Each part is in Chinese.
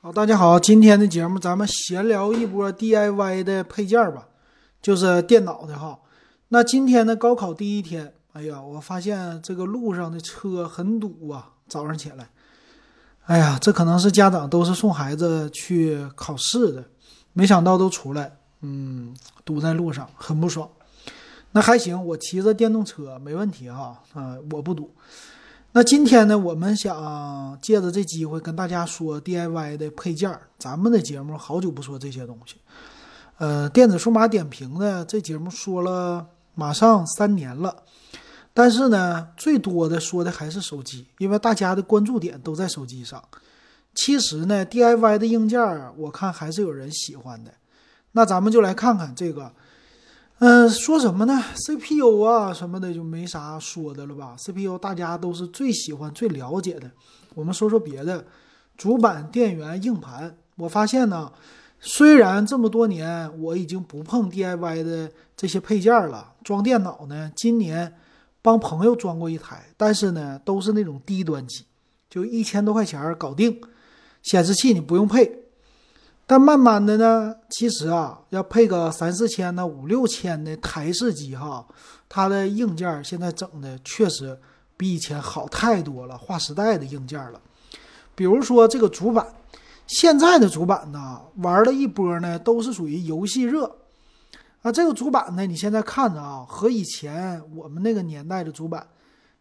好，大家好，今天的节目咱们闲聊一波 DIY 的配件吧，就是电脑的哈。那今天呢，高考第一天，哎呀，我发现这个路上的车很堵啊。早上起来，哎呀，这可能是家长都是送孩子去考试的，没想到都出来，嗯，堵在路上，很不爽。那还行，我骑着电动车没问题哈，啊，我不堵。那今天呢，我们想借着这机会跟大家说 DIY 的配件。咱们的节目好久不说这些东西，呃，电子数码点评呢，这节目说了马上三年了，但是呢，最多的说的还是手机，因为大家的关注点都在手机上。其实呢，DIY 的硬件我看还是有人喜欢的。那咱们就来看看这个。嗯，说什么呢？CPU 啊什么的就没啥说的了吧？CPU 大家都是最喜欢、最了解的。我们说说别的，主板、电源、硬盘。我发现呢，虽然这么多年我已经不碰 DIY 的这些配件了，装电脑呢，今年帮朋友装过一台，但是呢，都是那种低端机，就一千多块钱搞定，显示器你不用配。但慢慢的呢，其实啊，要配个三四千呢、五六千的台式机哈，它的硬件现在整的确实比以前好太多了，划时代的硬件了。比如说这个主板，现在的主板呢，玩了一波呢，都是属于游戏热啊。这个主板呢，你现在看着啊，和以前我们那个年代的主板，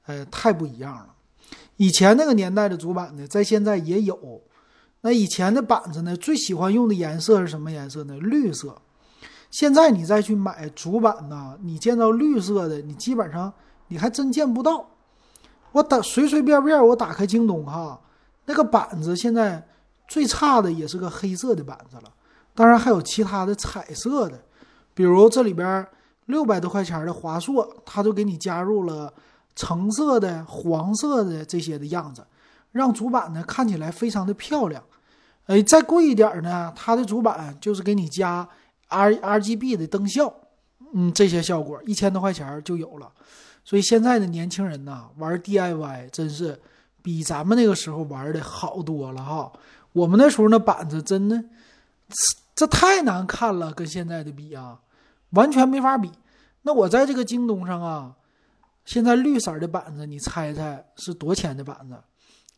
呃，太不一样了。以前那个年代的主板呢，在现在也有。那以前的板子呢，最喜欢用的颜色是什么颜色呢？绿色。现在你再去买主板呢，你见到绿色的，你基本上你还真见不到。我打随随便便我打开京东哈，那个板子现在最差的也是个黑色的板子了。当然还有其他的彩色的，比如这里边六百多块钱的华硕，它就给你加入了橙色的、黄色的这些的样子。让主板呢看起来非常的漂亮，哎，再贵一点呢，它的主板就是给你加 R R G B 的灯效，嗯，这些效果一千多块钱就有了。所以现在的年轻人呐，玩 D I Y 真是比咱们那个时候玩的好多了哈。我们那时候那板子真的，这太难看了，跟现在的比啊，完全没法比。那我在这个京东上啊，现在绿色的板子，你猜猜是多钱的板子？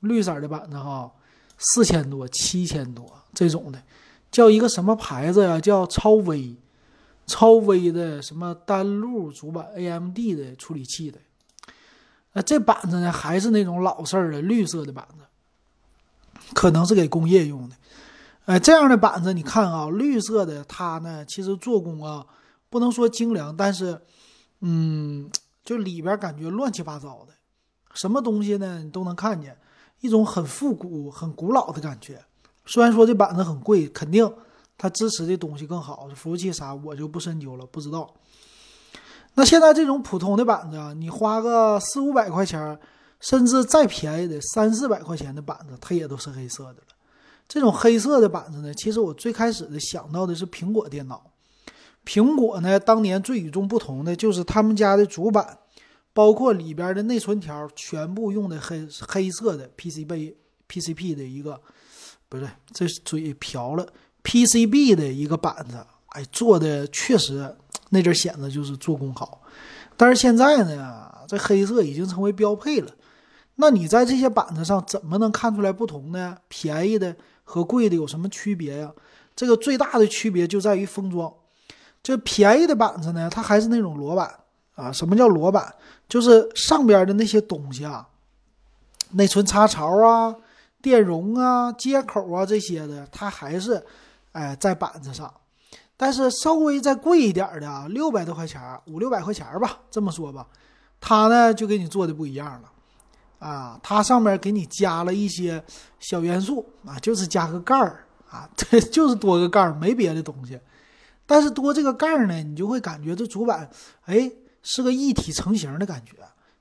绿色的板子哈，四千多、七千多这种的，叫一个什么牌子呀？叫超威，超威的什么单路主板，AMD 的处理器的。那这板子呢，还是那种老式的绿色的板子，可能是给工业用的。哎，这样的板子你看啊，绿色的它呢，其实做工啊，不能说精良，但是，嗯，就里边感觉乱七八糟的，什么东西呢，你都能看见。一种很复古、很古老的感觉。虽然说这板子很贵，肯定它支持的东西更好，服务器啥我就不深究了，不知道。那现在这种普通的板子啊，你花个四五百块钱，甚至再便宜的三四百块钱的板子，它也都是黑色的了。这种黑色的板子呢，其实我最开始的想到的是苹果电脑。苹果呢，当年最与众不同的就是他们家的主板。包括里边的内存条全部用的黑黑色的 PCB PCP 的一个，不对，这嘴瓢了 PCB 的一个板子，哎，做的确实那阵显得就是做工好。但是现在呢，这黑色已经成为标配了。那你在这些板子上怎么能看出来不同呢？便宜的和贵的有什么区别呀？这个最大的区别就在于封装。这便宜的板子呢，它还是那种裸板。啊，什么叫裸板？就是上边的那些东西啊，内存插槽啊、电容啊、接口啊这些的，它还是哎在板子上。但是稍微再贵一点的啊，六百多块钱，五六百块钱吧，这么说吧，它呢就给你做的不一样了啊，它上面给你加了一些小元素啊，就是加个盖儿啊，这就是多个盖儿，没别的东西。但是多这个盖儿呢，你就会感觉这主板哎。是个一体成型的感觉，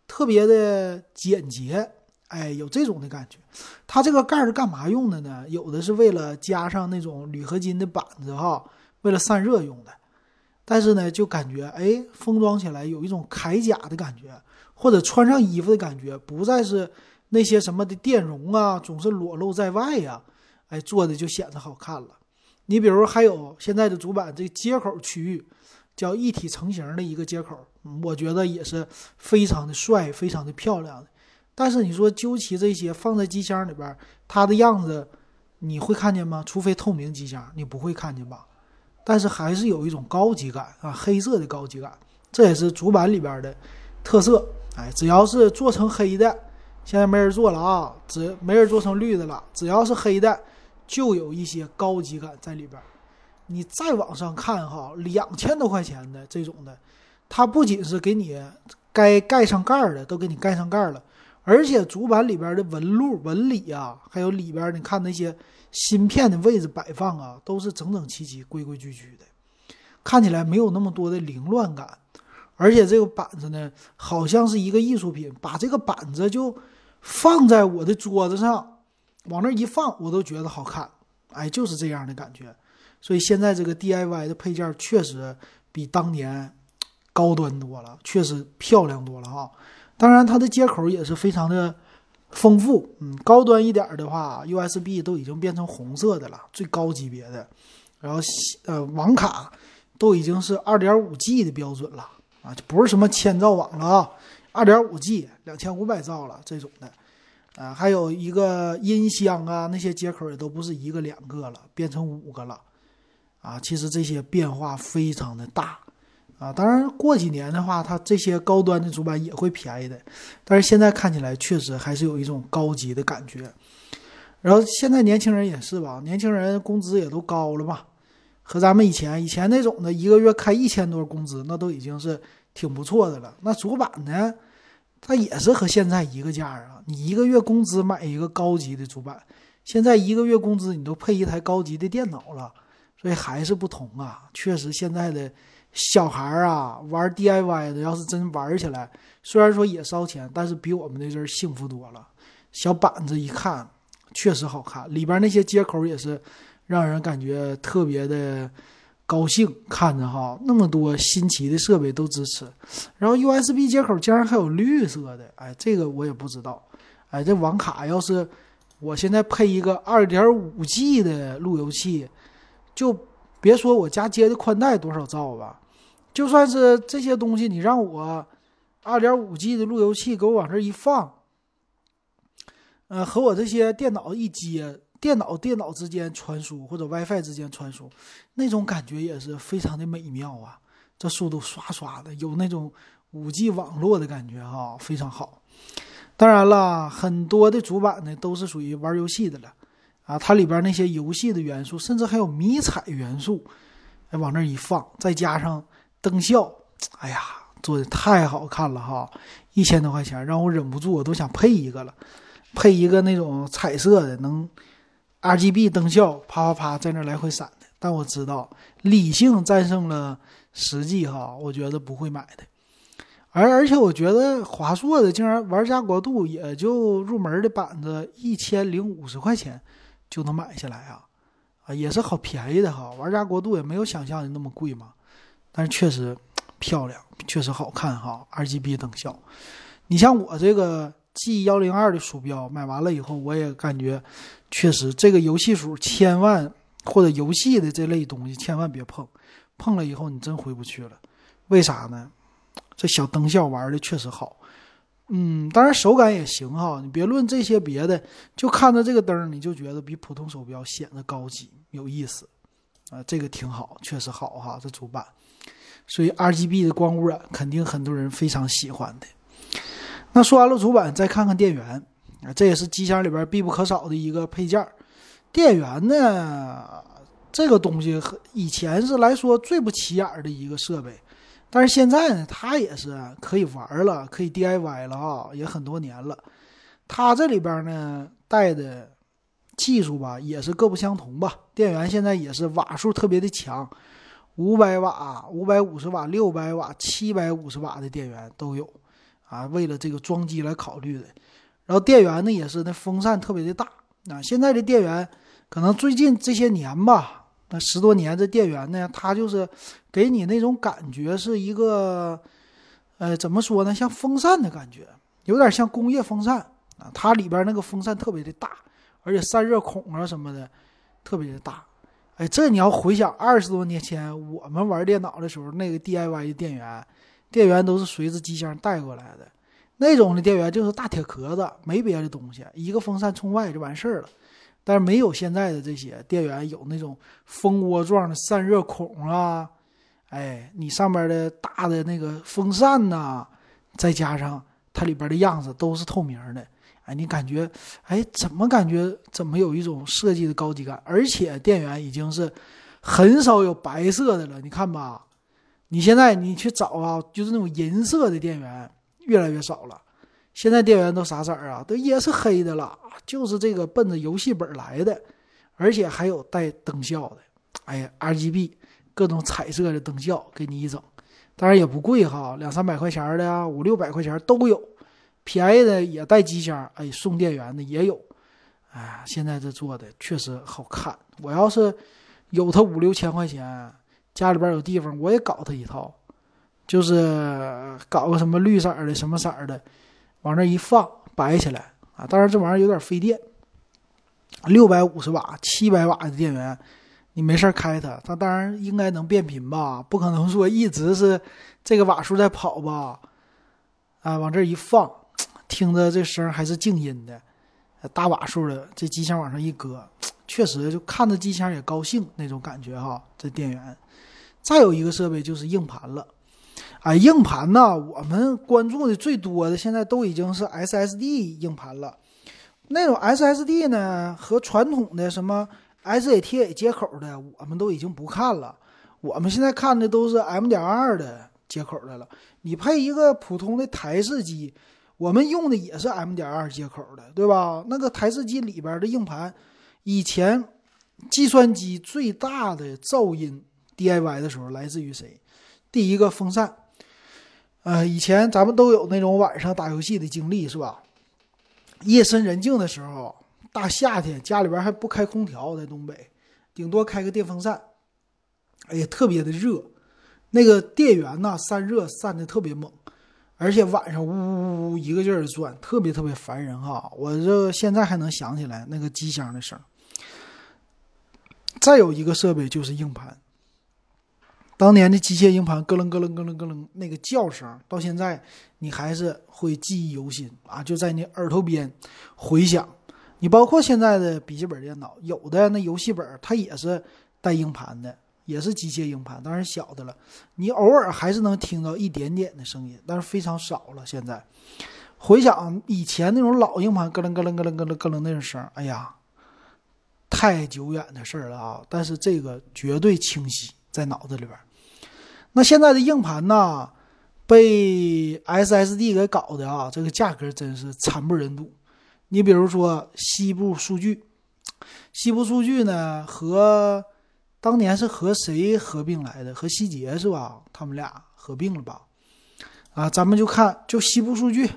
特别的简洁，哎，有这种的感觉。它这个盖是干嘛用的呢？有的是为了加上那种铝合金的板子哈，为了散热用的。但是呢，就感觉哎，封装起来有一种铠甲的感觉，或者穿上衣服的感觉，不再是那些什么的电容啊，总是裸露在外呀。哎，做的就显得好看了。你比如还有现在的主板这接口区域，叫一体成型的一个接口，我觉得也是非常的帅，非常的漂亮的。但是你说究其这些放在机箱里边，它的样子你会看见吗？除非透明机箱，你不会看见吧？但是还是有一种高级感啊，黑色的高级感，这也是主板里边的特色。哎，只要是做成黑的，现在没人做了啊，只没人做成绿的了，只要是黑的。就有一些高级感在里边你再往上看哈，两千多块钱的这种的，它不仅是给你该盖上盖儿的都给你盖上盖儿了，而且主板里边的纹路纹理啊，还有里边你看那些芯片的位置摆放啊，都是整整齐齐、规规矩矩的，看起来没有那么多的凌乱感。而且这个板子呢，好像是一个艺术品，把这个板子就放在我的桌子上。往那一放，我都觉得好看，哎，就是这样的感觉。所以现在这个 DIY 的配件确实比当年高端多了，确实漂亮多了哈。当然，它的接口也是非常的丰富。嗯，高端一点的话，USB 都已经变成红色的了，最高级别的。然后，呃，网卡都已经是 2.5G 的标准了啊，就不是什么千兆网了啊，2.5G 两千五百兆了这种的。啊，还有一个音箱啊，那些接口也都不是一个两个了，变成五个了，啊，其实这些变化非常的大，啊，当然过几年的话，它这些高端的主板也会便宜的，但是现在看起来确实还是有一种高级的感觉。然后现在年轻人也是吧，年轻人工资也都高了吧，和咱们以前以前那种的一个月开一千多工资，那都已经是挺不错的了。那主板呢？它也是和现在一个价啊！你一个月工资买一个高级的主板，现在一个月工资你都配一台高级的电脑了，所以还是不同啊！确实，现在的小孩儿啊玩 DIY 的，要是真玩起来，虽然说也烧钱，但是比我们那阵儿幸福多了。小板子一看，确实好看，里边那些接口也是让人感觉特别的。高兴看着哈，那么多新奇的设备都支持，然后 USB 接口竟然还有绿色的，哎，这个我也不知道。哎，这网卡要是我现在配一个 2.5G 的路由器，就别说我家接的宽带多少兆吧，就算是这些东西，你让我 2.5G 的路由器给我往这一放，呃，和我这些电脑一接。电脑电脑之间传输或者 WiFi 之间传输，那种感觉也是非常的美妙啊！这速度刷刷的，有那种 5G 网络的感觉哈，非常好。当然了，很多的主板呢都是属于玩游戏的了啊，它里边那些游戏的元素，甚至还有迷彩元素，哎，往那一放，再加上灯效，哎呀，做的太好看了哈！一千多块钱，让我忍不住我都想配一个了，配一个那种彩色的能。R G B 灯效啪啪啪在那来回闪的，但我知道理性战胜了实际哈，我觉得不会买的。而而且我觉得华硕的竟然玩家国度也就入门的板子一千零五十块钱就能买下来啊，啊也是好便宜的哈。玩家国度也没有想象的那么贵嘛，但是确实漂亮，确实好看哈。R G B 灯效，你像我这个 G 幺零二的鼠标买完了以后，我也感觉。确实，这个游戏鼠千万或者游戏的这类东西千万别碰，碰了以后你真回不去了。为啥呢？这小灯效玩的确实好，嗯，当然手感也行哈。你别论这些别的，就看着这个灯，你就觉得比普通手表显得高级有意思啊。这个挺好，确实好哈。这主板，所以 RGB 的光污染肯定很多人非常喜欢的。那说完了主板，再看看电源。啊，这也是机箱里边必不可少的一个配件。电源呢，这个东西和以前是来说最不起眼的一个设备，但是现在呢，它也是可以玩了，可以 DIY 了啊，也很多年了。它这里边呢带的技术吧，也是各不相同吧。电源现在也是瓦数特别的强，五百瓦、五百五十瓦、六百瓦、七百五十瓦的电源都有啊。为了这个装机来考虑的。然后电源呢也是那风扇特别的大啊，现在的电源可能最近这些年吧，那十多年这电源呢，它就是给你那种感觉是一个，呃，怎么说呢，像风扇的感觉，有点像工业风扇啊，它里边那个风扇特别的大，而且散热孔啊什么的特别的大。哎，这你要回想二十多年前我们玩电脑的时候，那个 DIY 的电源，电源都是随着机箱带过来的，那种的电源就是大铁壳子，没别的东西，一个风扇冲外就完事儿了。但是没有现在的这些电源有那种蜂窝状的散热孔啊，哎，你上面的大的那个风扇呐，再加上它里边的样子都是透明的。哎，你感觉，哎，怎么感觉怎么有一种设计的高级感？而且电源已经是很少有白色的了，你看吧，你现在你去找啊，就是那种银色的电源越来越少了。现在电源都啥色儿啊？都也是黑的了，就是这个奔着游戏本来的，而且还有带灯效的。哎呀，RGB 各种彩色的灯效给你一整，当然也不贵哈，两三百块钱的呀，五六百块钱都有。便宜的也带机箱，哎，送电源的也有，哎，现在这做的确实好看。我要是有它五六千块钱，家里边有地方，我也搞它一套，就是搞个什么绿色的、什么色的，往那一放，摆起来啊。当然这玩意儿有点费电，六百五十瓦、七百瓦的电源，你没事开它，它当然应该能变频吧？不可能说一直是这个瓦数在跑吧？啊，往这一放。听着这声还是静音的，大瓦数的这机箱往上一搁，确实就看着机箱也高兴那种感觉哈。这电源，再有一个设备就是硬盘了。哎，硬盘呢，我们关注的最多的现在都已经是 SSD 硬盘了。那种 SSD 呢和传统的什么 SATA 接口的，我们都已经不看了。我们现在看的都是 M.2 的接口的了。你配一个普通的台式机。我们用的也是 M 点二接口的，对吧？那个台式机里边的硬盘，以前计算机最大的噪音 DIY 的时候来自于谁？第一个风扇。呃，以前咱们都有那种晚上打游戏的经历，是吧？夜深人静的时候，大夏天家里边还不开空调，在东北，顶多开个电风扇。哎呀，特别的热，那个电源呐散热散的特别猛。而且晚上呜呜呜一个劲儿的转，特别特别烦人哈！我这现在还能想起来那个机箱的声。再有一个设备就是硬盘，当年的机械硬盘咯楞咯楞咯楞咯楞那个叫声，到现在你还是会记忆犹新啊，就在你耳朵边回响。你包括现在的笔记本电脑，有的那游戏本它也是带硬盘的。也是机械硬盘，当然小的了。你偶尔还是能听到一点点的声音，但是非常少了。现在回想以前那种老硬盘，咯楞咯楞咯楞咯楞咯楞那种声，哎呀，太久远的事儿了啊！但是这个绝对清晰在脑子里边。那现在的硬盘呢，被 SSD 给搞的啊，这个价格真是惨不忍睹。你比如说西部数据，西部数据呢和。当年是和谁合并来的？和希捷是吧？他们俩合并了吧？啊，咱们就看就西部数据，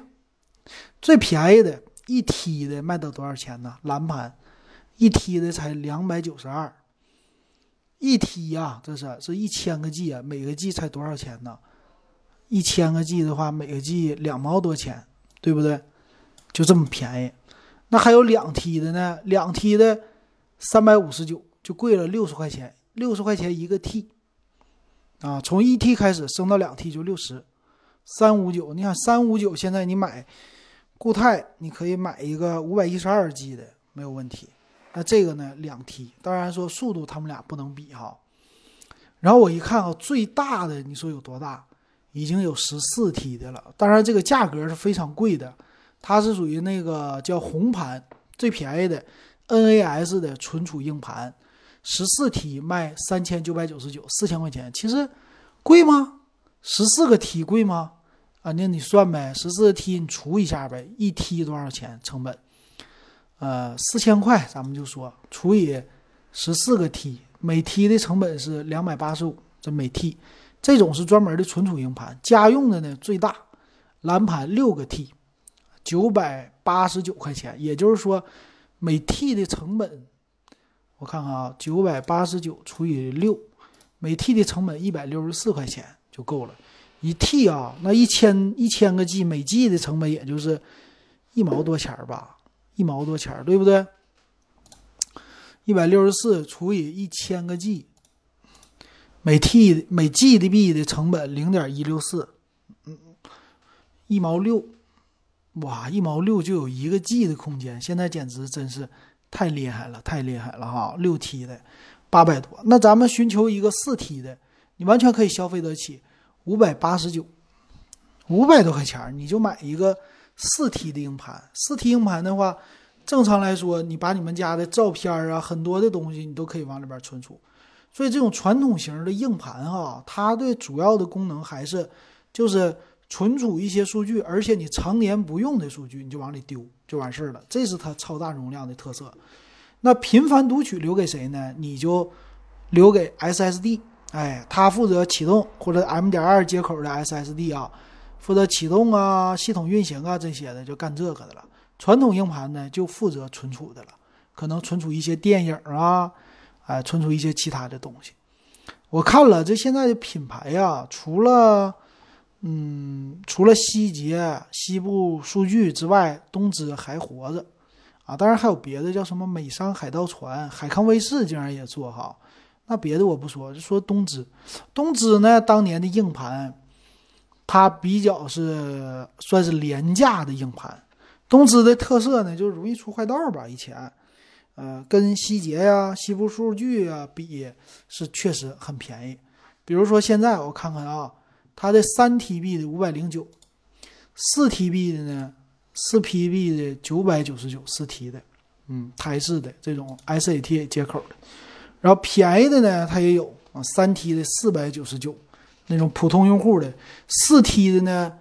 最便宜的一 T 的卖到多少钱呢？蓝盘一 T 的才两百九十二，一 T 呀，这是是一千个 G 啊，每个 G 才多少钱呢？一千个 G 的话，每个 G 两毛多钱，对不对？就这么便宜。那还有两 T 的呢？两 T 的三百五十九。就贵了六十块钱，六十块钱一个 T，啊，从一 T 开始升到两 T 就六十，三五九。你看三五九，现在你买固态，你可以买一个五百一十二 G 的没有问题。那这个呢，两 T，当然说速度他们俩不能比哈。然后我一看啊，最大的你说有多大？已经有十四 T 的了，当然这个价格是非常贵的，它是属于那个叫红盘最便宜的 NAS 的存储硬盘。十四 T 卖三千九百九十九，四千块钱，其实贵吗？十四个 T 贵吗？啊，那你算呗，十四个 T 你除一下呗，一 T 多少钱成本？呃，四千块，咱们就说除以十四个 T，每 T 的成本是两百八十五，这每 T，这种是专门的存储硬盘，家用的呢最大蓝盘六个 T，九百八十九块钱，也就是说每 T 的成本。我看看啊，九百八十九除以六，每 T 的成本一百六十四块钱就够了。一 T 啊，那一千一千个 G，每 G 的成本也就是一毛多钱儿吧，一毛多钱，对不对？一百六十四除以一千个 G，每 T 每 G 的币的成本零点一六四，嗯，一毛六，哇，一毛六就有一个 G 的空间，现在简直真是太厉害了，太厉害了哈！六 T 的八百多，那咱们寻求一个四 T 的，你完全可以消费得起，五百八十九，五百多块钱你就买一个四 T 的硬盘，四 T 硬盘的话。正常来说，你把你们家的照片啊，很多的东西你都可以往里边存储。所以这种传统型的硬盘哈，它的主要的功能还是就是存储一些数据，而且你常年不用的数据你就往里丢就完事儿了。这是它超大容量的特色。那频繁读取留给谁呢？你就留给 SSD，哎，它负责启动或者 M. 点二接口的 SSD 啊，负责启动啊、系统运行啊这些的，就干这个的了。传统硬盘呢，就负责存储的了，可能存储一些电影啊，哎，存储一些其他的东西。我看了这现在的品牌呀，除了，嗯，除了希捷、西部数据之外，东芝还活着，啊，当然还有别的，叫什么美商海盗船、海康威视竟然也做哈。那别的我不说，就说东芝。东芝呢，当年的硬盘，它比较是算是廉价的硬盘。东芝的特色呢，就是容易出坏道吧？以前，呃，跟希捷呀、西部数据啊比，是确实很便宜。比如说现在我看看啊，它的三 TB 的五百零九，四 TB 的呢，四 PB 的九百九十九，四 T 的，嗯，台式的这种 SATA 接口的。然后便宜的呢，它也有啊，三 T 的四百九十九，那种普通用户的，四 T 的呢，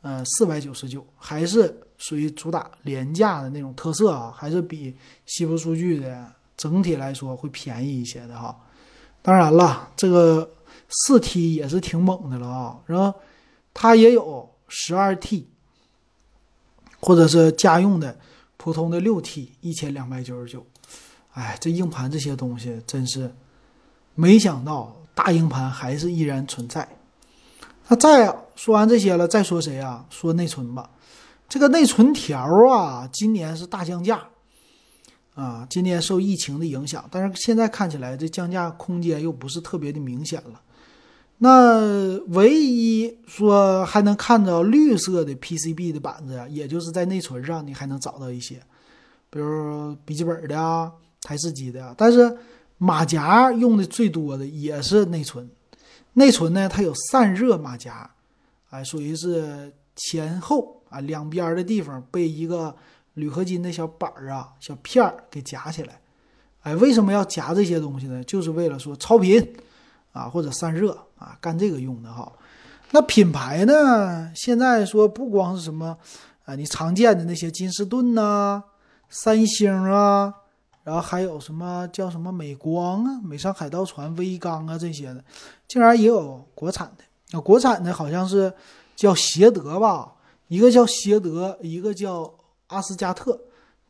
呃，四百九十九，还是。属于主打廉价的那种特色啊，还是比西部数据的整体来说会便宜一些的哈。当然了，这个四 T 也是挺猛的了啊，然后它也有十二 T，或者是家用的普通的六 T，一千两百九十九。哎，这硬盘这些东西真是没想到，大硬盘还是依然存在。那再说完这些了，再说谁啊？说内存吧。这个内存条啊，今年是大降价，啊，今年受疫情的影响，但是现在看起来这降价空间又不是特别的明显了。那唯一说还能看到绿色的 PCB 的板子呀，也就是在内存上你还能找到一些，比如笔记本的啊、台式机的。但是马甲用的最多的也是内存，内存呢它有散热马甲，哎，属于是前后。啊，两边的地方被一个铝合金的小板儿啊、小片儿给夹起来。哎，为什么要夹这些东西呢？就是为了说超频啊，或者散热啊，干这个用的哈。那品牌呢？现在说不光是什么啊，你常见的那些金士顿呐、三星啊，然后还有什么叫什么美光啊、美商海盗船、威刚啊这些的，竟然也有国产的。那国产的好像是叫协德吧。一个叫协德，一个叫阿斯加特，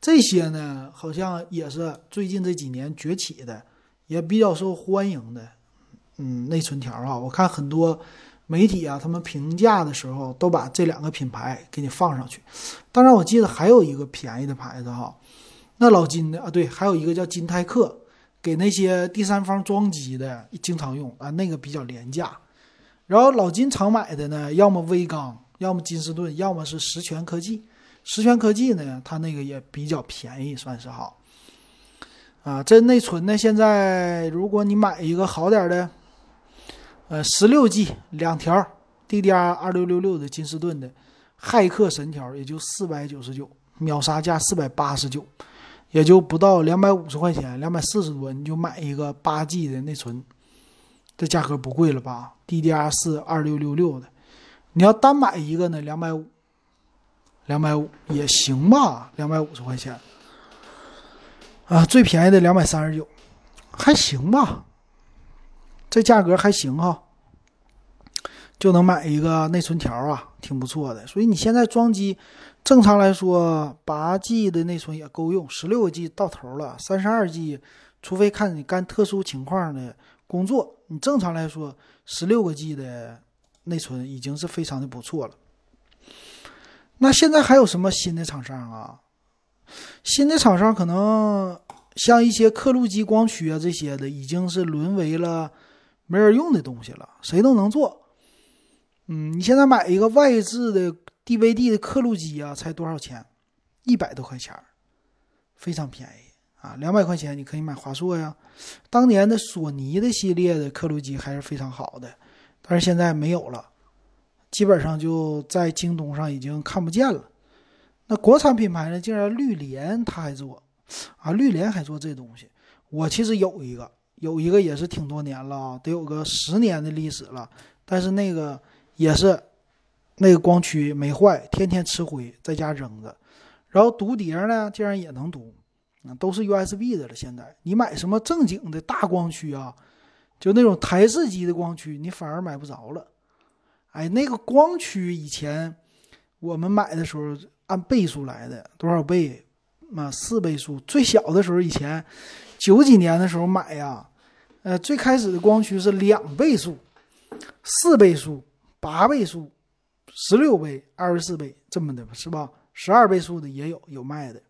这些呢好像也是最近这几年崛起的，也比较受欢迎的。嗯，内存条啊，我看很多媒体啊，他们评价的时候都把这两个品牌给你放上去。当然，我记得还有一个便宜的牌子哈，那老金的啊，对，还有一个叫金泰克，给那些第三方装机的经常用啊，那个比较廉价。然后老金常买的呢，要么威刚。要么金士顿，要么是实权科技。实权科技呢，它那个也比较便宜，算是好。啊，这内存呢，现在如果你买一个好点的，呃，十六 G 两条 DDR 二六六六的金士顿的骇客神条，也就四百九十九，秒杀价四百八十九，也就不到两百五十块钱，两百四十多，你就买一个八 G 的内存，这价格不贵了吧？DDR 四二六六六的。你要单买一个呢，两百五，两百五也行吧，两百五十块钱，啊，最便宜的两百三十九，还行吧，这价格还行哈，就能买一个内存条啊，挺不错的。所以你现在装机，正常来说，八 G 的内存也够用，十六 G 到头了，三十二 G，除非看你干特殊情况的工作，你正常来说，十六个 G 的。内存已经是非常的不错了。那现在还有什么新的厂商啊？新的厂商可能像一些刻录机、光驱啊这些的，已经是沦为了没人用的东西了，谁都能做。嗯，你现在买一个外置的 DVD 的刻录机啊，才多少钱？一百多块钱非常便宜啊，两百块钱你可以买华硕呀。当年的索尼的系列的刻录机还是非常好的，但是现在没有了，基本上就在京东上已经看不见了。那国产品牌呢，竟然绿联它还做啊，绿联还做这东西。我其实有一个，有一个也是挺多年了，得有个十年的历史了，但是那个也是那个光驱没坏，天天吃灰，在家扔着。然后读碟呢，竟然也能读，啊，都是 USB 的了。现在你买什么正经的大光驱啊，就那种台式机的光驱，你反而买不着了。哎，那个光驱以前我们买的时候按倍数来的，多少倍？嘛，四倍数。最小的时候，以前九几年的时候买呀，呃，最开始的光驱是两倍数、四倍数、八倍数、十六倍、二十四倍这么的，是吧？十二倍速的也有有卖的，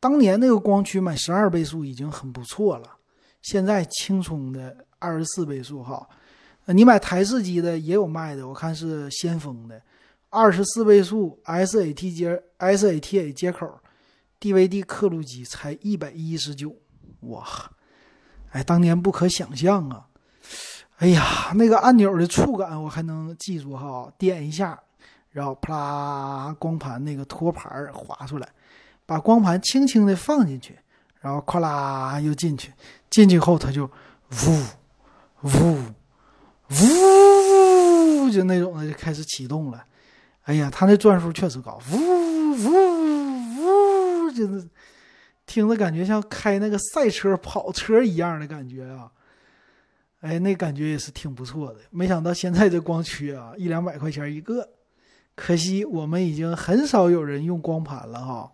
当年那个光驱买十二倍速已经很不错了，现在轻松的二十四倍速哈，你买台式机的也有卖的，我看是先锋的，二十四倍速 SAT 接 SATA 接口，DVD 刻录机才一百一十九，哇，哎，当年不可想象啊，哎呀，那个按钮的触感我还能记住哈，点一下。然后啪啦，光盘那个托盘划出来，把光盘轻轻的放进去，然后咵啦又进去，进去后它就呜呜呜，就那种的就开始启动了。哎呀，它那转速确实高，呜呜呜，就是听着感觉像开那个赛车跑车一样的感觉啊。哎，那感觉也是挺不错的。没想到现在这光驱啊，一两百块钱一个。可惜我们已经很少有人用光盘了哈，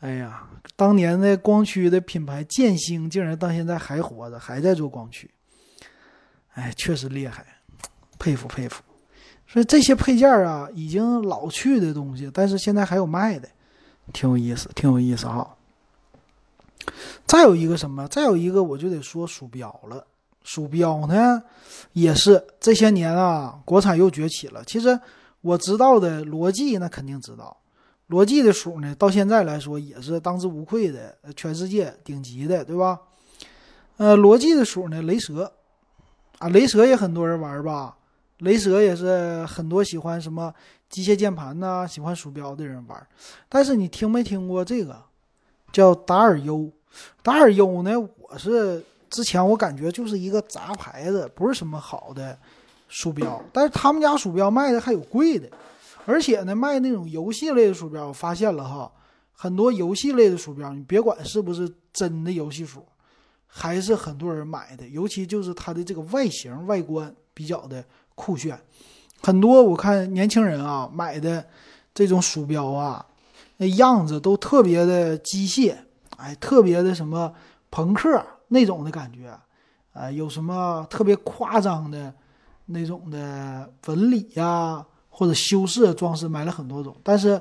哎呀，当年的光驱的品牌建星竟然到现在还活着，还在做光驱，哎，确实厉害，佩服佩服。所以这些配件啊，已经老去的东西，但是现在还有卖的，挺有意思，挺有意思哈。再有一个什么？再有一个我就得说鼠标了。鼠标呢，也是这些年啊，国产又崛起了。其实。我知道的罗技那肯定知道，罗技的鼠呢，到现在来说也是当之无愧的，全世界顶级的，对吧？呃，罗技的鼠呢，雷蛇，啊，雷蛇也很多人玩吧？雷蛇也是很多喜欢什么机械键盘呐，喜欢鼠标的人玩。但是你听没听过这个叫达尔优？达尔优呢，我是之前我感觉就是一个杂牌子，不是什么好的。鼠标，但是他们家鼠标卖的还有贵的，而且呢，卖那种游戏类的鼠标，我发现了哈，很多游戏类的鼠标，你别管是不是真的游戏鼠，还是很多人买的，尤其就是它的这个外形外观比较的酷炫，很多我看年轻人啊买的这种鼠标啊，那样子都特别的机械，哎，特别的什么朋克那种的感觉，啊，有什么特别夸张的。那种的纹理呀，或者修饰装饰，买了很多种，但是，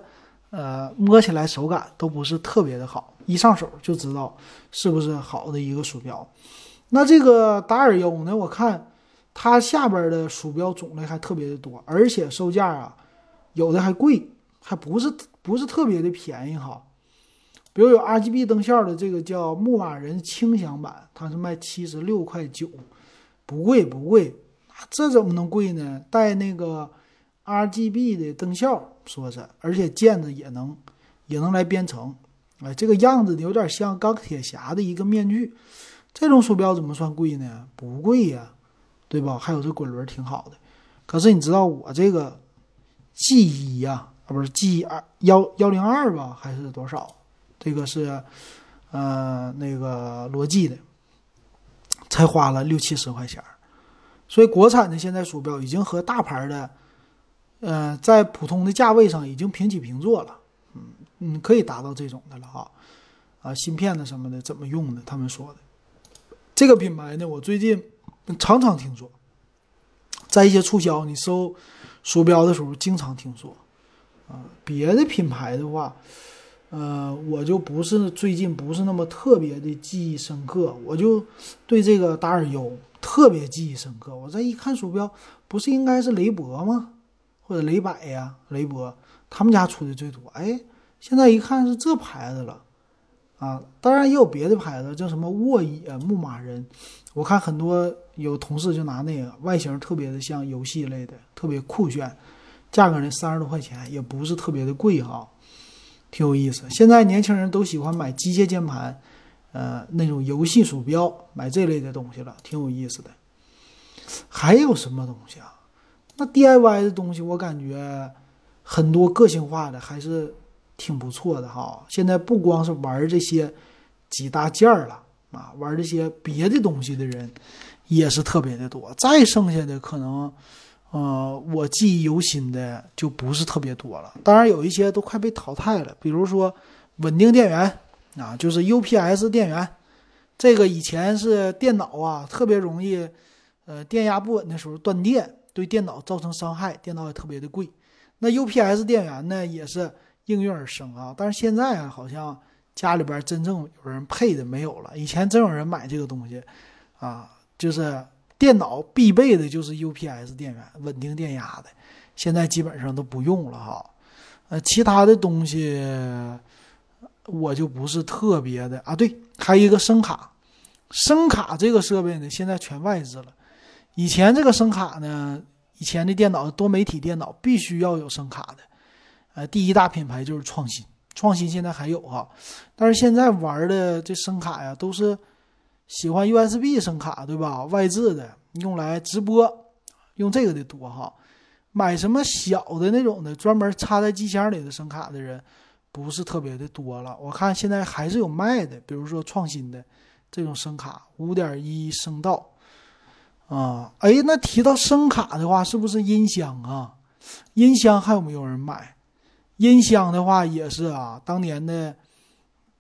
呃，摸起来手感都不是特别的好，一上手就知道是不是好的一个鼠标。那这个达尔优呢，我看它下边的鼠标种类还特别的多，而且售价啊，有的还贵，还不是不是特别的便宜哈。比如有 RGB 灯效的这个叫牧马人轻享版，它是卖七十六块九，不贵不贵。这怎么能贵呢？带那个 R G B 的灯效，说是，而且键子也能也能来编程，哎，这个样子有点像钢铁侠的一个面具。这种鼠标怎么算贵呢？不贵呀，对吧？还有这滚轮挺好的。可是你知道我这个 G 一呀，啊不是 G 二幺幺零二吧，还是多少？这个是呃那个罗技的，才花了六七十块钱。所以，国产的现在鼠标已经和大牌的，呃，在普通的价位上已经平起平坐了。嗯嗯，可以达到这种的了哈。啊，芯片的什么的怎么用的？他们说的这个品牌呢，我最近常常听说，在一些促销你搜鼠标的时候经常听说。啊，别的品牌的话，呃，我就不是最近不是那么特别的记忆深刻，我就对这个达尔优特别记忆深刻。我再一看鼠标，不是应该是雷博吗？或者雷百呀，雷博他们家出的最多。哎，现在一看是这牌子了，啊，当然也有别的牌子，叫什么沃野、牧马人。我看很多有同事就拿那个，外形特别的像游戏类的，特别酷炫，价格呢三十多块钱，也不是特别的贵哈。挺有意思，现在年轻人都喜欢买机械键盘，呃，那种游戏鼠标，买这类的东西了，挺有意思的。还有什么东西啊？那 DIY 的东西，我感觉很多个性化的还是挺不错的哈。现在不光是玩这些几大件儿了啊，玩这些别的东西的人也是特别的多。再剩下的可能。呃，我记忆犹新的就不是特别多了，当然有一些都快被淘汰了。比如说稳定电源啊，就是 UPS 电源，这个以前是电脑啊特别容易，呃，电压不稳的时候断电，对电脑造成伤害，电脑也特别的贵。那 UPS 电源呢，也是应运而生啊。但是现在啊，好像家里边真正有人配的没有了。以前真有人买这个东西啊，就是。电脑必备的就是 UPS 电源，稳定电压的，现在基本上都不用了哈。呃，其他的东西我就不是特别的啊。对，还有一个声卡，声卡这个设备呢，现在全外置了。以前这个声卡呢，以前的电脑多媒体电脑必须要有声卡的。呃，第一大品牌就是创新，创新现在还有哈，但是现在玩的这声卡呀，都是。喜欢 USB 声卡对吧？外置的用来直播，用这个的多哈。买什么小的那种的，专门插在机箱里的声卡的人，不是特别的多了。我看现在还是有卖的，比如说创新的这种声卡，五点一声道啊。哎，那提到声卡的话，是不是音箱啊？音箱还有没有人买？音箱的话也是啊，当年的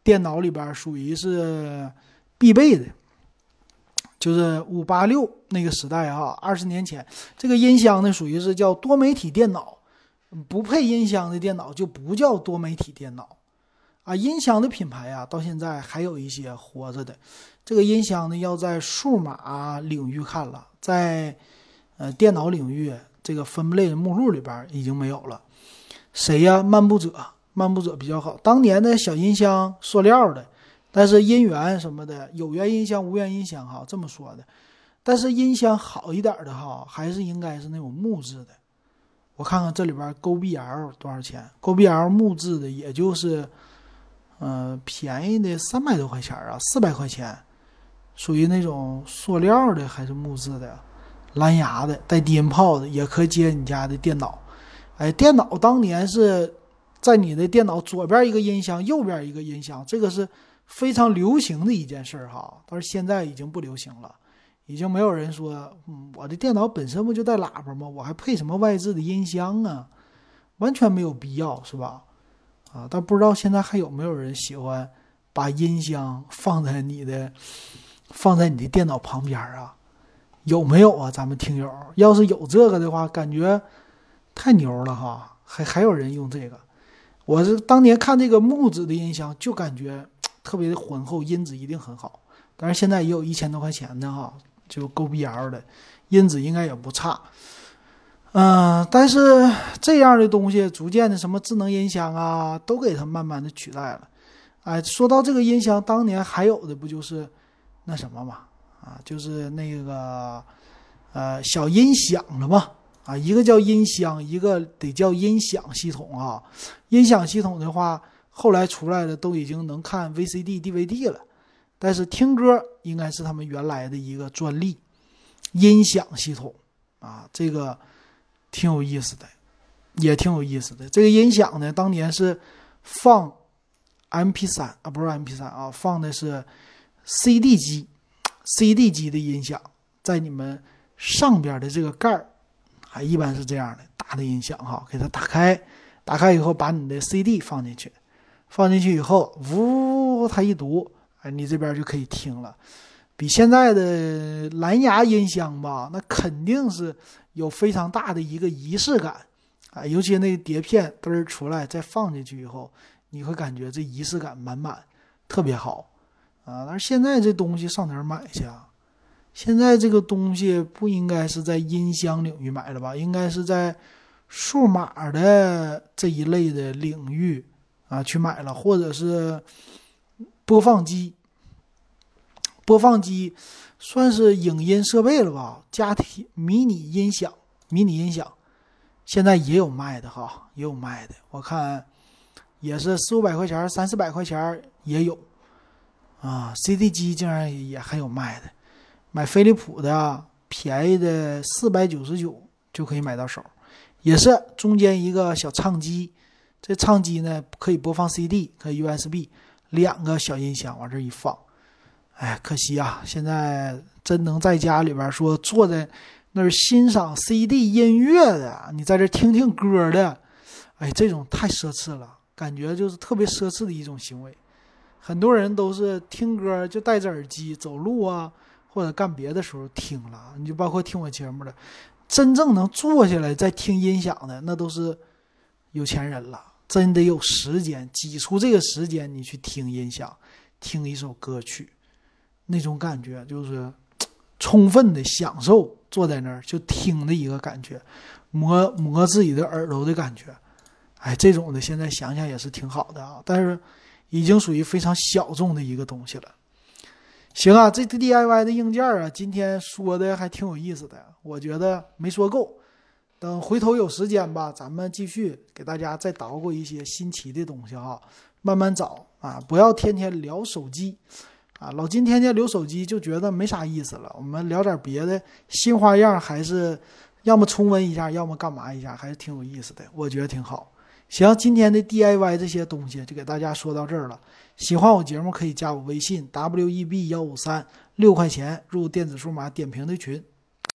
电脑里边属于是必备的。就是五八六那个时代啊，二十年前，这个音箱呢属于是叫多媒体电脑，不配音箱的电脑就不叫多媒体电脑，啊，音箱的品牌啊，到现在还有一些活着的。这个音箱呢，要在数码领域看了，在呃电脑领域这个分类的目录里边已经没有了。谁呀？漫步者，漫步者比较好。当年的小音箱，塑料的。但是音源什么的，有源音箱、无源音箱，哈，这么说的。但是音箱好一点的哈，还是应该是那种木质的。我看看这里边 Go BL 多少钱？Go BL 木质的，也就是，呃，便宜的三百多块钱啊，四百块钱，属于那种塑料的还是木质的？蓝牙的，带低音炮的，也可以接你家的电脑。哎，电脑当年是在你的电脑左边一个音箱，右边一个音箱，这个是。非常流行的一件事儿哈，但是现在已经不流行了，已经没有人说，嗯，我的电脑本身不就带喇叭吗？我还配什么外置的音箱啊？完全没有必要，是吧？啊，但不知道现在还有没有人喜欢把音箱放在你的放在你的电脑旁边啊？有没有啊？咱们听友要是有这个的话，感觉太牛了哈！还还有人用这个？我是当年看这个木质的音箱，就感觉。特别的浑厚，音质一定很好。但是现在也有一千多块钱的哈，就 Go BL 的，音质应该也不差。嗯，但是这样的东西逐渐的，什么智能音箱啊，都给它慢慢的取代了。哎，说到这个音箱，当年还有的不就是那什么嘛？啊，就是那个呃小音响了嘛？啊，一个叫音箱，一个得叫音响系统啊。音响系统的话。后来出来的都已经能看 VCD、DVD 了，但是听歌应该是他们原来的一个专利。音响系统啊，这个挺有意思的，也挺有意思的。这个音响呢，当年是放 MP3 啊，不是 MP3 啊，放的是 CD 机，CD 机的音响，在你们上边的这个盖儿，还一般是这样的大的音响哈，给它打开，打开以后把你的 CD 放进去。放进去以后，呜，它一读，哎，你这边就可以听了，比现在的蓝牙音箱吧，那肯定是有非常大的一个仪式感，啊，尤其那个碟片嘚儿出来，再放进去以后，你会感觉这仪式感满满，特别好啊。但是现在这东西上哪儿买去啊？现在这个东西不应该是在音箱领域买的吧？应该是在数码的这一类的领域啊去买了，或者是播放机。播放机算是影音设备了吧？家庭迷你音响，迷你音响现在也有卖的哈，也有卖的。我看也是四五百块钱、三四百块钱也有啊。CD 机竟然也还有卖的，买飞利浦的便宜的四百九十九就可以买到手，也是中间一个小唱机，这唱机呢可以播放 CD，可以 USB，两个小音箱往这一放。哎，可惜啊！现在真能在家里边说坐在那儿欣赏 CD 音乐的，你在这听听歌的，哎，这种太奢侈了，感觉就是特别奢侈的一种行为。很多人都是听歌就戴着耳机走路啊，或者干别的时候听了。你就包括听我节目的，真正能坐下来再听音响的，那都是有钱人了，真得有时间挤出这个时间，你去听音响，听一首歌曲。那种感觉就是 充分的享受坐在那儿就听的一个感觉，磨磨自己的耳朵的感觉，哎，这种的现在想想也是挺好的啊，但是已经属于非常小众的一个东西了。行啊，这 DIY 的硬件啊，今天说的还挺有意思的，我觉得没说够，等回头有时间吧，咱们继续给大家再捣鼓一些新奇的东西哈，慢慢找啊，不要天天聊手机。啊，老金天天留手机就觉得没啥意思了。我们聊点别的新花样，还是要么重温一下，要么干嘛一下，还是挺有意思的。我觉得挺好。行，今天的 DIY 这些东西就给大家说到这儿了。喜欢我节目可以加我微信 w e b 幺五三，六块钱入电子数码点评的群。